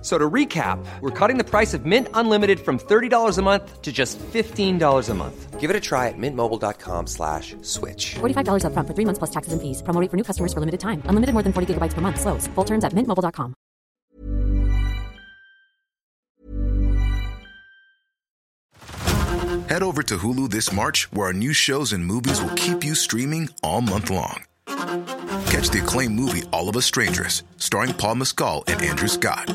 So to recap, we're cutting the price of Mint Unlimited from $30 a month to just $15 a month. Give it a try at mintmobile.com slash switch. $45 up front for three months plus taxes and fees. Promo rate for new customers for limited time. Unlimited more than 40 gigabytes per month. Slows. Full terms at mintmobile.com. Head over to Hulu this March, where our new shows and movies will keep you streaming all month long. Catch the acclaimed movie All of Us Strangers, starring Paul Mescal and Andrew Scott.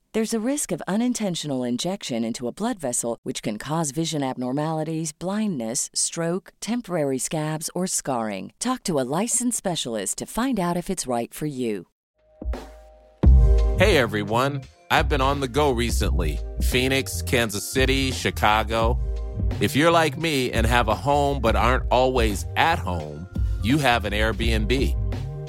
There's a risk of unintentional injection into a blood vessel, which can cause vision abnormalities, blindness, stroke, temporary scabs, or scarring. Talk to a licensed specialist to find out if it's right for you. Hey everyone, I've been on the go recently Phoenix, Kansas City, Chicago. If you're like me and have a home but aren't always at home, you have an Airbnb.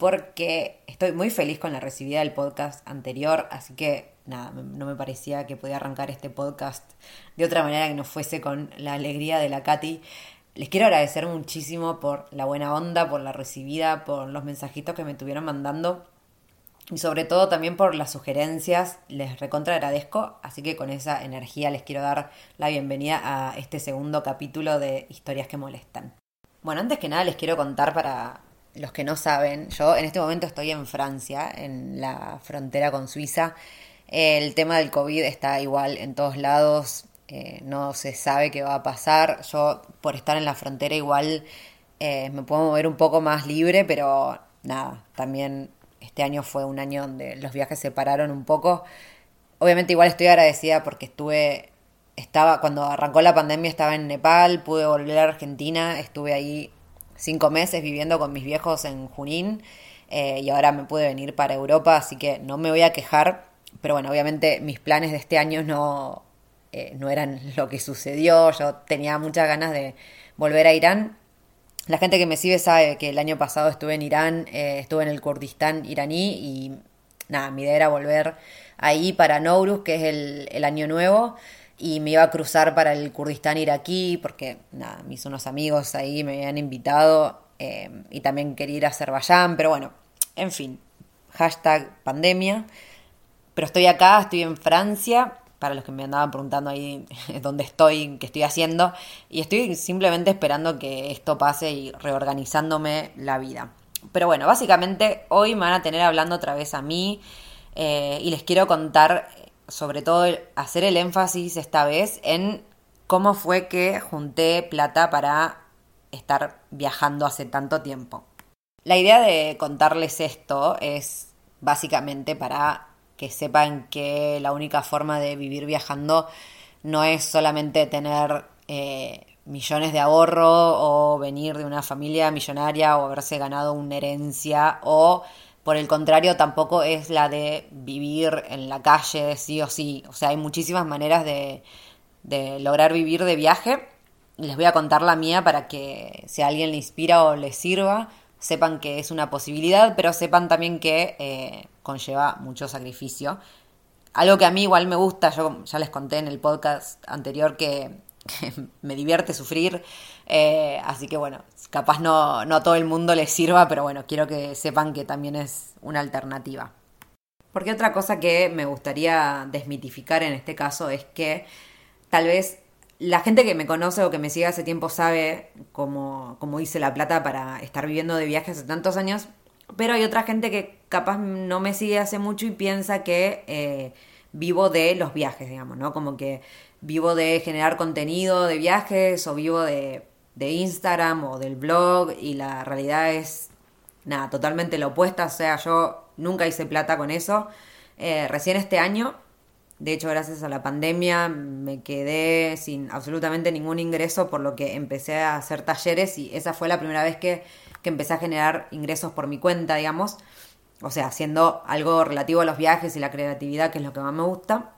Porque estoy muy feliz con la recibida del podcast anterior. Así que nada, no me parecía que podía arrancar este podcast de otra manera que no fuese con la alegría de la Katy. Les quiero agradecer muchísimo por la buena onda, por la recibida, por los mensajitos que me estuvieron mandando y sobre todo también por las sugerencias. Les recontra agradezco, así que con esa energía les quiero dar la bienvenida a este segundo capítulo de Historias que molestan. Bueno, antes que nada les quiero contar para los que no saben, yo en este momento estoy en Francia, en la frontera con Suiza El tema del COVID está igual en todos lados, eh, no se sabe qué va a pasar. Yo por estar en la frontera igual eh, me puedo mover un poco más libre, pero nada, también este año fue un año donde los viajes se pararon un poco. Obviamente igual estoy agradecida porque estuve, estaba, cuando arrancó la pandemia estaba en Nepal, pude volver a Argentina, estuve ahí cinco meses viviendo con mis viejos en Junín eh, y ahora me pude venir para Europa, así que no me voy a quejar, pero bueno, obviamente mis planes de este año no, eh, no eran lo que sucedió, yo tenía muchas ganas de volver a Irán. La gente que me sigue sabe que el año pasado estuve en Irán, eh, estuve en el Kurdistán iraní y nada, mi idea era volver ahí para Nowruz, que es el, el año nuevo, y me iba a cruzar para el Kurdistán iraquí, porque nada, mis unos amigos ahí me habían invitado eh, y también quería ir a Azerbaiyán, pero bueno, en fin, hashtag pandemia. Pero estoy acá, estoy en Francia, para los que me andaban preguntando ahí dónde estoy, qué estoy haciendo, y estoy simplemente esperando que esto pase y reorganizándome la vida. Pero bueno, básicamente hoy me van a tener hablando otra vez a mí eh, y les quiero contar, sobre todo, hacer el énfasis esta vez en cómo fue que junté plata para estar viajando hace tanto tiempo. La idea de contarles esto es básicamente para que sepan que la única forma de vivir viajando no es solamente tener eh, millones de ahorro o venir de una familia millonaria o haberse ganado una herencia o por el contrario tampoco es la de vivir en la calle sí o sí. O sea, hay muchísimas maneras de, de lograr vivir de viaje. Les voy a contar la mía para que si a alguien le inspira o le sirva, sepan que es una posibilidad, pero sepan también que eh, conlleva mucho sacrificio. Algo que a mí igual me gusta, yo ya les conté en el podcast anterior que, me divierte sufrir, eh, así que bueno, capaz no, no a todo el mundo les sirva, pero bueno, quiero que sepan que también es una alternativa. Porque otra cosa que me gustaría desmitificar en este caso es que tal vez la gente que me conoce o que me sigue hace tiempo sabe cómo, cómo hice la plata para estar viviendo de viajes hace tantos años, pero hay otra gente que capaz no me sigue hace mucho y piensa que eh, vivo de los viajes, digamos, ¿no? Como que vivo de generar contenido de viajes o vivo de, de Instagram o del blog y la realidad es, nada, totalmente la opuesta, o sea, yo nunca hice plata con eso. Eh, recién este año de hecho, gracias a la pandemia me quedé sin absolutamente ningún ingreso, por lo que empecé a hacer talleres y esa fue la primera vez que, empecé a generar ingresos por mi cuenta, digamos. O sea, haciendo algo relativo a los viajes y la creatividad, que es lo que más me gusta.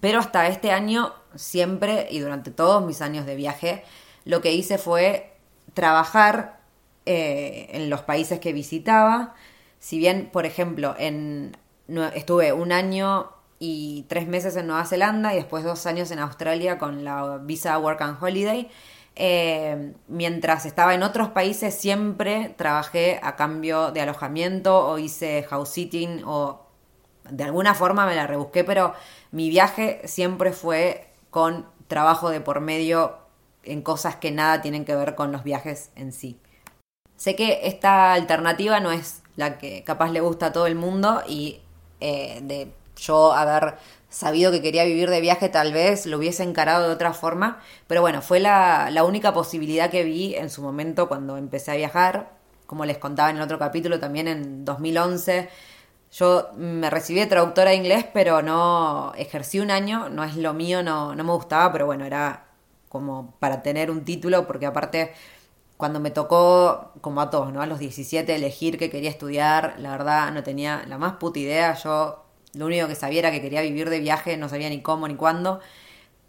Pero hasta este año, siempre y durante todos mis años de viaje, lo que hice fue trabajar eh, en los países que visitaba. Si bien, por ejemplo, en, estuve un año y tres meses en Nueva Zelanda y después dos años en Australia con la visa Work and Holiday. Eh, mientras estaba en otros países siempre trabajé a cambio de alojamiento o hice house sitting o de alguna forma me la rebusqué, pero mi viaje siempre fue con trabajo de por medio en cosas que nada tienen que ver con los viajes en sí. Sé que esta alternativa no es la que capaz le gusta a todo el mundo y eh, de yo haber sabido que quería vivir de viaje tal vez lo hubiese encarado de otra forma, pero bueno, fue la, única posibilidad que vi en su momento cuando empecé a viajar, como les contaba en el otro capítulo también en 2011. Yo me recibí de traductora de inglés, pero no ejercí un año, no es lo mío, no, no me gustaba, pero bueno, era como para tener un título, porque aparte cuando me tocó, como a todos, ¿no? A los 17 elegir que quería estudiar, la verdad no tenía la más puta idea, yo lo único que sabía era que quería vivir de viaje, no sabía ni cómo ni cuándo.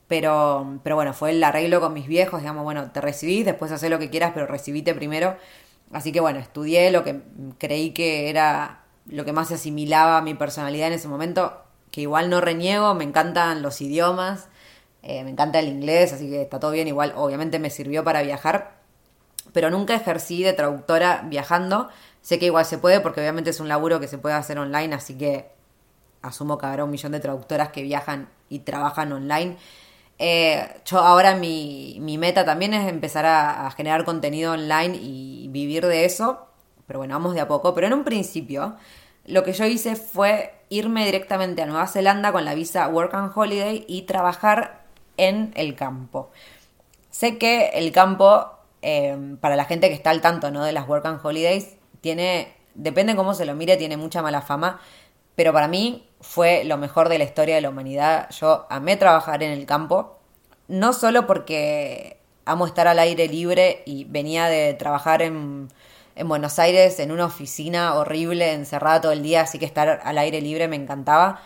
Pero, pero bueno, fue el arreglo con mis viejos, digamos, bueno, te recibís, después haces lo que quieras, pero recibite primero. Así que bueno, estudié lo que creí que era lo que más se asimilaba a mi personalidad en ese momento, que igual no reniego, me encantan los idiomas, eh, me encanta el inglés, así que está todo bien, igual obviamente me sirvió para viajar, pero nunca ejercí de traductora viajando. Sé que igual se puede porque obviamente es un laburo que se puede hacer online, así que asumo que habrá un millón de traductoras que viajan y trabajan online. Eh, yo ahora mi, mi, meta también es empezar a, generar contenido online y vivir de eso, pero bueno, vamos de a poco. Pero en un principio, lo que yo hice fue irme directamente a Nueva Zelanda con la visa Work and Holiday y trabajar en el campo. Sé que el campo, eh, para la gente que está al tanto ¿no? de las Work and Holidays, tiene, depende cómo se lo mire, tiene mucha mala fama, pero para mí fue lo mejor de la historia de la humanidad. Yo amé trabajar en el campo, no solo porque amo estar al aire libre y venía de trabajar en, en Buenos Aires en una oficina horrible, encerrada todo el día, así que estar al aire libre me encantaba,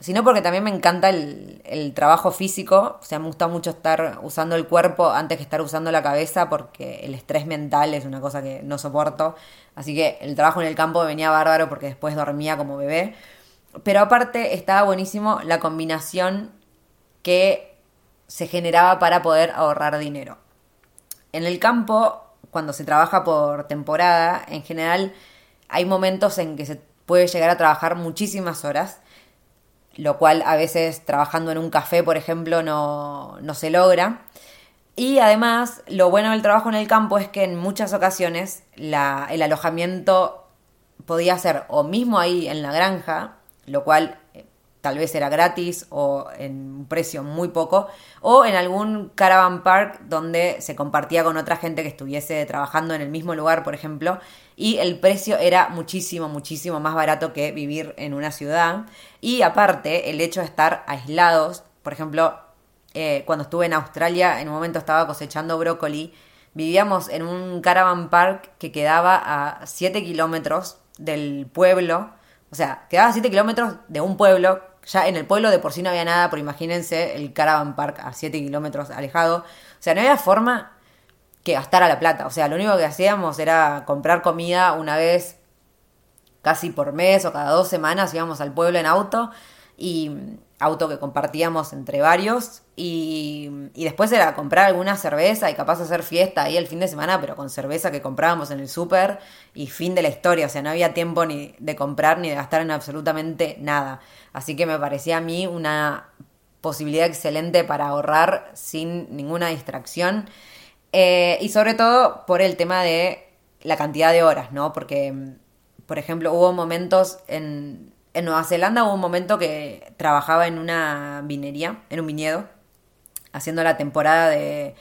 sino porque también me encanta el, trabajo físico, o sea, me gusta mucho estar usando el cuerpo antes que estar usando la cabeza porque el estrés mental es una cosa que no soporto, así que el trabajo en el campo venía bárbaro porque después dormía como bebé, pero aparte estaba buenísimo la combinación que se generaba para poder ahorrar dinero. En el campo, cuando se trabaja por temporada, en general hay momentos en que se puede llegar a trabajar muchísimas horas, lo cual a veces trabajando en un café, por ejemplo, no, no se logra. Y además, lo bueno del trabajo en el campo es que en muchas ocasiones el alojamiento podía ser o mismo ahí en la granja, lo cual tal vez era gratis o en un precio muy poco, o en algún caravan park donde se compartía con otra gente que estuviese trabajando en el mismo lugar, por ejemplo, y el precio era muchísimo, muchísimo más barato que vivir en una ciudad. Y aparte, el hecho de estar aislados, por ejemplo, eh, cuando estuve en Australia, en un momento estaba cosechando brócoli, vivíamos en un caravan park que quedaba a 7 kilómetros del pueblo, o sea, quedaba a 7 kilómetros de un pueblo ya en el pueblo de por sí no había nada, pero imagínense el Caravan Park a 7 kilómetros alejado. O sea, no había forma que gastara la plata. O sea, lo único que hacíamos era comprar comida una vez casi por mes o cada dos semanas íbamos al pueblo en auto y auto que compartíamos entre varios y, y, después era comprar alguna cerveza y capaz hacer fiesta ahí el fin de semana pero con cerveza que comprábamos en el súper y fin de la historia, o sea, no había tiempo ni de comprar ni de gastar en absolutamente nada. Así que me parecía a mí una posibilidad excelente para ahorrar sin ninguna distracción. Eh, y sobre todo por el tema de la cantidad de horas, ¿no? Porque, por ejemplo, hubo momentos en, en Nueva Zelanda, hubo un momento que trabajaba en una vinería, en un viñedo, haciendo la temporada de...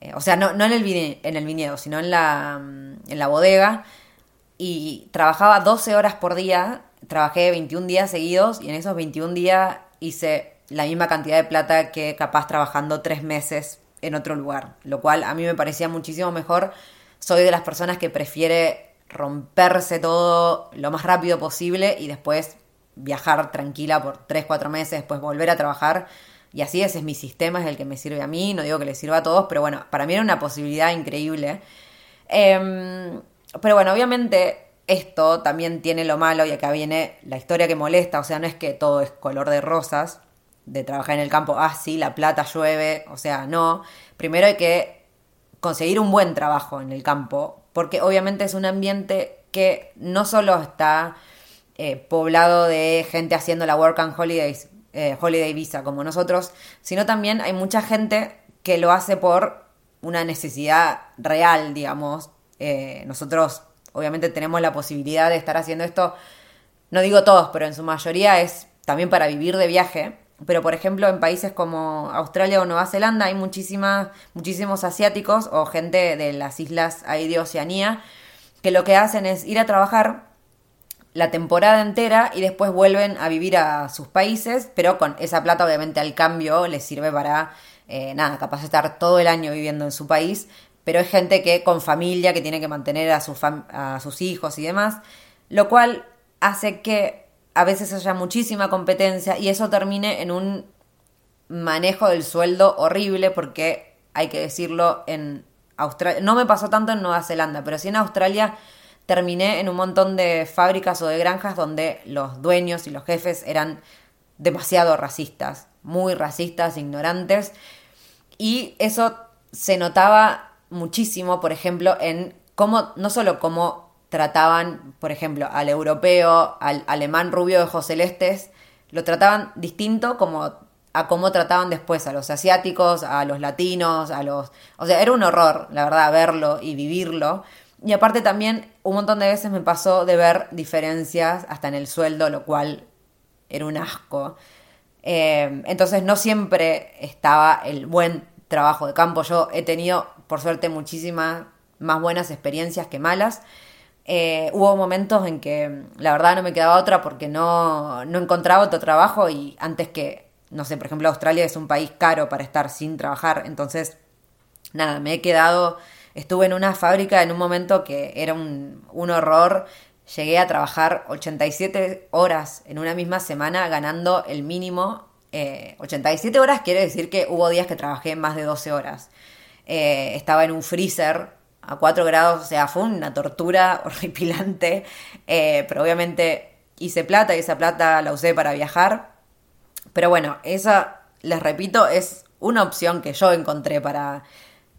Eh, o sea, no, en, el en el viñedo, sino en la, en la bodega. Y trabajaba 12 horas por día trabajé 21 días seguidos y en esos 21 días hice la misma cantidad de plata que capaz trabajando tres meses en otro lugar, lo cual a mí me parecía muchísimo mejor. Soy de las personas que prefiere romperse todo lo más rápido posible y después viajar tranquila por 3, 4 meses, después volver a trabajar. Y así ese es mi sistema, es el que me sirve a mí, no digo que le sirva a todos, pero bueno, para mí era una posibilidad increíble. Em, pero bueno, obviamente esto también tiene lo malo y acá viene la historia que molesta, o sea, no es que todo es color de rosas, de trabajar en el campo, ah, sí, la plata llueve, o sea, no. Primero hay que conseguir un buen trabajo en el campo, porque obviamente es un ambiente que no solo está eh, poblado de gente haciendo la Work and Holidays, eh, Holiday Visa como nosotros, sino también hay mucha gente que lo hace por una necesidad real, digamos. Eh, nosotros obviamente tenemos la posibilidad de estar haciendo esto, no digo todos, pero en su mayoría es también para vivir de viaje. Pero por ejemplo en países como Australia o Nueva Zelanda hay muchísimas, muchísimos asiáticos o gente de las islas ahí de Oceanía que lo que hacen es ir a trabajar la temporada entera y después vuelven a vivir a sus países, pero con esa plata obviamente al cambio les sirve para, eh, nada, capaz estar todo el año viviendo en su país, pero es gente que con familia, que tiene que mantener a, a sus hijos y demás, lo cual hace que a veces haya muchísima competencia y eso termine en un manejo del sueldo horrible porque hay que decirlo en Australia, no me pasó tanto en Nueva Zelanda, pero sí en Australia terminé en un montón de fábricas o de granjas donde los dueños y los jefes eran demasiado racistas, muy racistas, ignorantes, y eso se notaba muchísimo, por ejemplo, en cómo, no solo cómo trataban, por ejemplo, al europeo, al alemán rubio de ojos celestes, lo trataban distinto como a cómo trataban después a los asiáticos, a los latinos, a los... O sea, era un horror, la verdad, verlo y vivirlo. Y aparte también un montón de veces me pasó de ver diferencias hasta en el sueldo, lo cual era un asco. Eh, entonces no siempre estaba el buen trabajo de campo. Yo he tenido, por suerte, muchísimas más buenas experiencias que malas. Eh, hubo momentos en que la verdad no me quedaba otra porque no, no encontraba otro trabajo y antes que, no sé, por ejemplo, Australia es un país caro para estar sin trabajar. Entonces, nada, me he quedado, estuve en una fábrica en un momento que era un, un horror. Llegué a trabajar 87 horas en una misma semana ganando el mínimo. 87 eh, horas quiere decir que hubo días que trabajé más de 12 horas. Eh, estaba en un freezer a 4 grados, o sea, fue una tortura horripilante, eh, pero obviamente hice plata y esa plata la usé para viajar. Pero bueno, esa, les repito, es una opción que yo encontré para,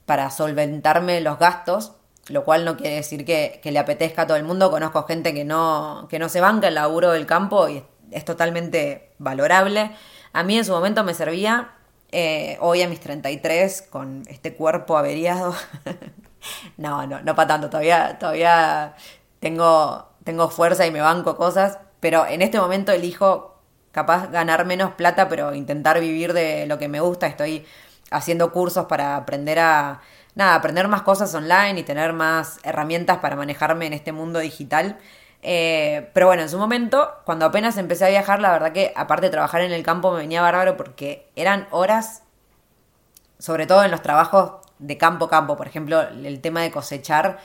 para solventarme los gastos, lo cual no quiere decir que, le apetezca a todo el mundo. Conozco gente que no, que no se banca el laburo del campo y es, totalmente valorable. A mí en su momento me servía, eh, hoy a mis 33, con este cuerpo averiado. no, no, no para tanto, todavía, todavía tengo, tengo fuerza y me banco cosas, pero en este momento elijo capaz ganar menos plata, pero intentar vivir de lo que me gusta. Estoy haciendo cursos para aprender a, nada, aprender más cosas online y tener más herramientas para manejarme en este mundo digital. Eh, pero bueno, en su momento, cuando apenas empecé a viajar, la verdad que aparte de trabajar en el campo me venía bárbaro porque eran horas, sobre todo en los trabajos de campo a campo, por ejemplo, el tema de cosechar,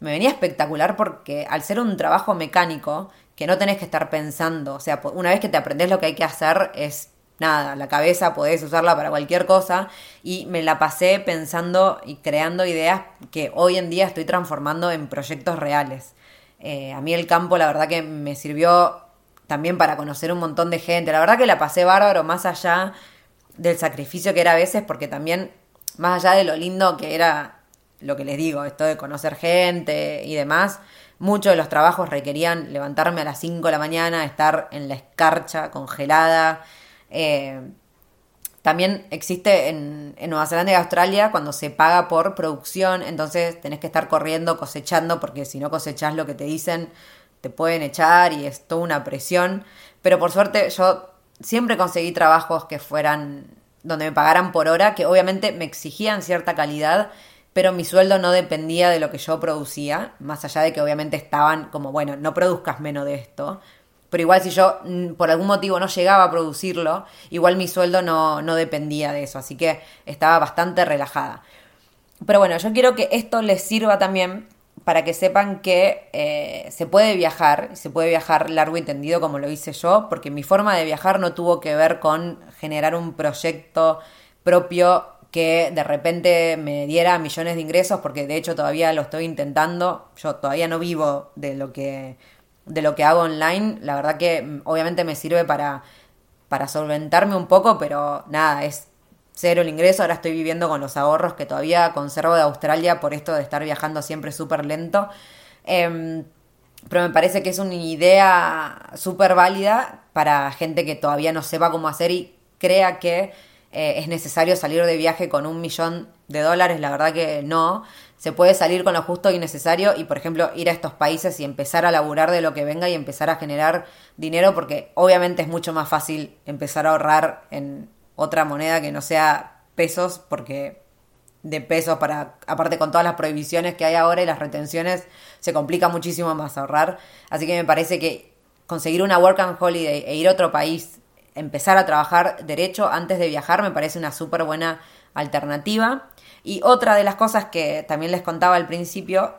me venía espectacular porque al ser un trabajo mecánico, que no tenés que estar pensando, o sea, una vez que te aprendes lo que hay que hacer es nada, la cabeza podés usarla para cualquier cosa y me la pasé pensando y creando ideas que hoy en día estoy transformando en proyectos reales. Eh, a mí el campo la verdad que me sirvió también para conocer un montón de gente, la verdad que la pasé bárbaro más allá del sacrificio que era a veces porque también más allá de lo lindo que era lo que les digo, esto de conocer gente y demás, muchos de los trabajos requerían levantarme a las 5 de la mañana, estar en la escarcha congelada, eh, también existe en, Nueva Zelanda y Australia cuando se paga por producción, entonces tenés que estar corriendo, cosechando, porque si no cosechás lo que te dicen, te pueden echar y es toda una presión. Pero por suerte yo siempre conseguí trabajos que fueran donde me pagaran por hora, que obviamente me exigían cierta calidad, pero mi sueldo no dependía de lo que yo producía, más allá de que obviamente estaban como, bueno, no produzcas menos de esto, pero igual si yo mm, por algún motivo no llegaba a producirlo, igual mi sueldo no, no dependía de eso, así que estaba bastante relajada. Pero bueno, yo quiero que esto les sirva también para que sepan que eh, se puede viajar, se puede viajar largo y tendido como lo hice yo, porque mi forma de viajar no tuvo que ver con generar un proyecto propio que de repente me diera millones de ingresos, porque de hecho todavía lo estoy intentando, yo todavía no vivo de lo que de lo que hago online. La verdad que mm, obviamente me sirve para, para solventarme un poco, pero nada, es cero el ingreso. Ahora estoy viviendo con los ahorros que todavía conservo de Australia por esto de estar viajando siempre súper lento. Em, pero me parece que es una idea súper válida para gente que todavía no sepa cómo hacer y crea que eh, es necesario salir de viaje con un millón de dólares. La verdad que no se puede salir con lo justo y necesario y, por ejemplo, ir a estos países y empezar a laburar de lo que venga y empezar a generar dinero, porque obviamente es mucho más fácil empezar a ahorrar en otra moneda que no sea pesos, porque de pesos para, aparte con todas las prohibiciones que hay ahora y las retenciones, se complica muchísimo más ahorrar. Así que me parece que conseguir una work and holiday e ir a otro país, empezar a trabajar derecho antes de viajar, me parece una súper buena alternativa. Y otra de las cosas que también les contaba al principio,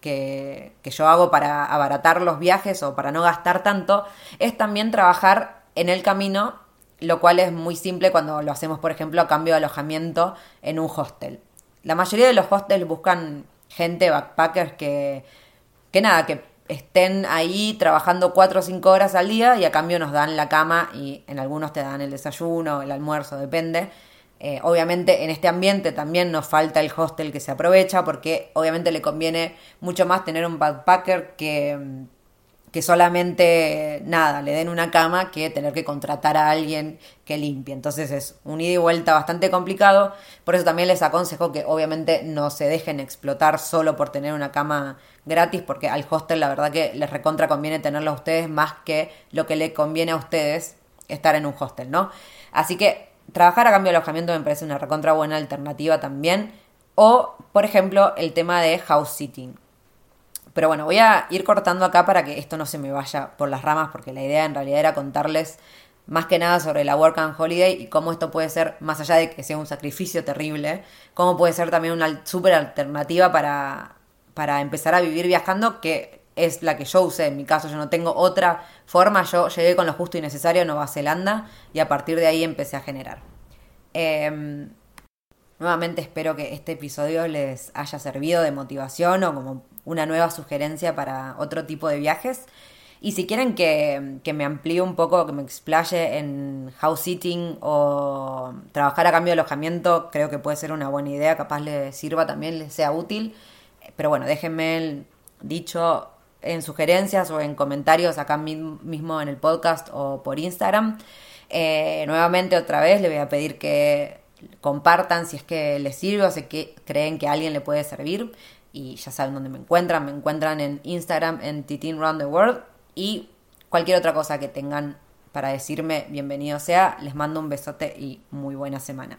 que, yo hago para abaratar los viajes o para no gastar tanto, es también trabajar en el camino, lo cual es muy simple cuando lo hacemos, por ejemplo, a cambio de alojamiento en un hostel. La mayoría de los hostels buscan gente, backpackers, que, que nada, que estén ahí trabajando cuatro o cinco horas al día y a cambio nos dan la cama y en algunos te dan el desayuno, el almuerzo, depende. Eh, obviamente en este ambiente también nos falta el hostel que se aprovecha porque obviamente le conviene mucho más tener un backpacker que, que solamente nada, le den una cama que tener que contratar a alguien que limpie. Entonces es un ida y vuelta bastante complicado. Por eso también les aconsejo que obviamente no se dejen explotar solo por tener una cama gratis porque al hostel la verdad que les recontra conviene tenerlo a ustedes más que lo que le conviene a ustedes estar en un hostel, ¿no? Así que trabajar a cambio de alojamiento me parece una recontra buena alternativa también. O, por ejemplo, el tema de house sitting. Pero bueno, voy a ir cortando acá para que esto no se me vaya por las ramas, porque la idea en realidad era contarles más que nada sobre la Work and Holiday y cómo esto puede ser, más allá de que sea un sacrificio terrible, cómo puede ser también una súper alternativa para, para empezar a vivir viajando, que es la que yo usé. En mi caso, yo no tengo otra forma. Yo llegué con lo justo y necesario a Nueva Zelanda y a partir de ahí empecé a generar. Em, nuevamente espero que este episodio les haya servido de motivación o como una nueva sugerencia para otro tipo de viajes. Y si quieren que, me amplíe un poco, que me explaye en house sitting o trabajar a cambio de alojamiento, creo que puede ser una buena idea, capaz les sirva también, les sea útil. Pero bueno, déjenme el dicho en sugerencias o en comentarios acá mismo en el podcast o por Instagram. Eh, nuevamente otra vez le voy a pedir que compartan si es que les sirve o si que creen que a alguien le puede servir. Y ya saben dónde me encuentran. Me encuentran en Instagram en Titin Round the World. Y cualquier otra cosa que tengan para decirme, bienvenido sea. Les mando un besote y muy buena semana.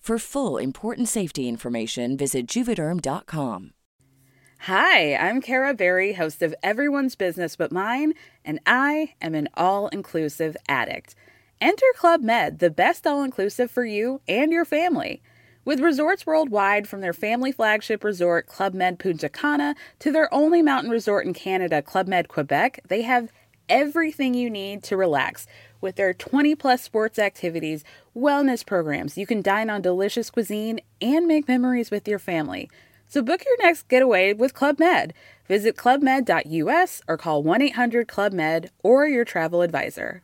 For full important safety information, visit juvederm.com. Hi, I'm Kara Berry, host of Everyone's Business But Mine, and I am an all inclusive addict. Enter Club Med, the best all inclusive for you and your family. With resorts worldwide, from their family flagship resort, Club Med Punta Cana, to their only mountain resort in Canada, Club Med Quebec, they have everything you need to relax with their 20 plus sports activities, wellness programs. You can dine on delicious cuisine and make memories with your family. So book your next getaway with Club Med. Visit clubmed.us or call 1 800 Club Med or your travel advisor.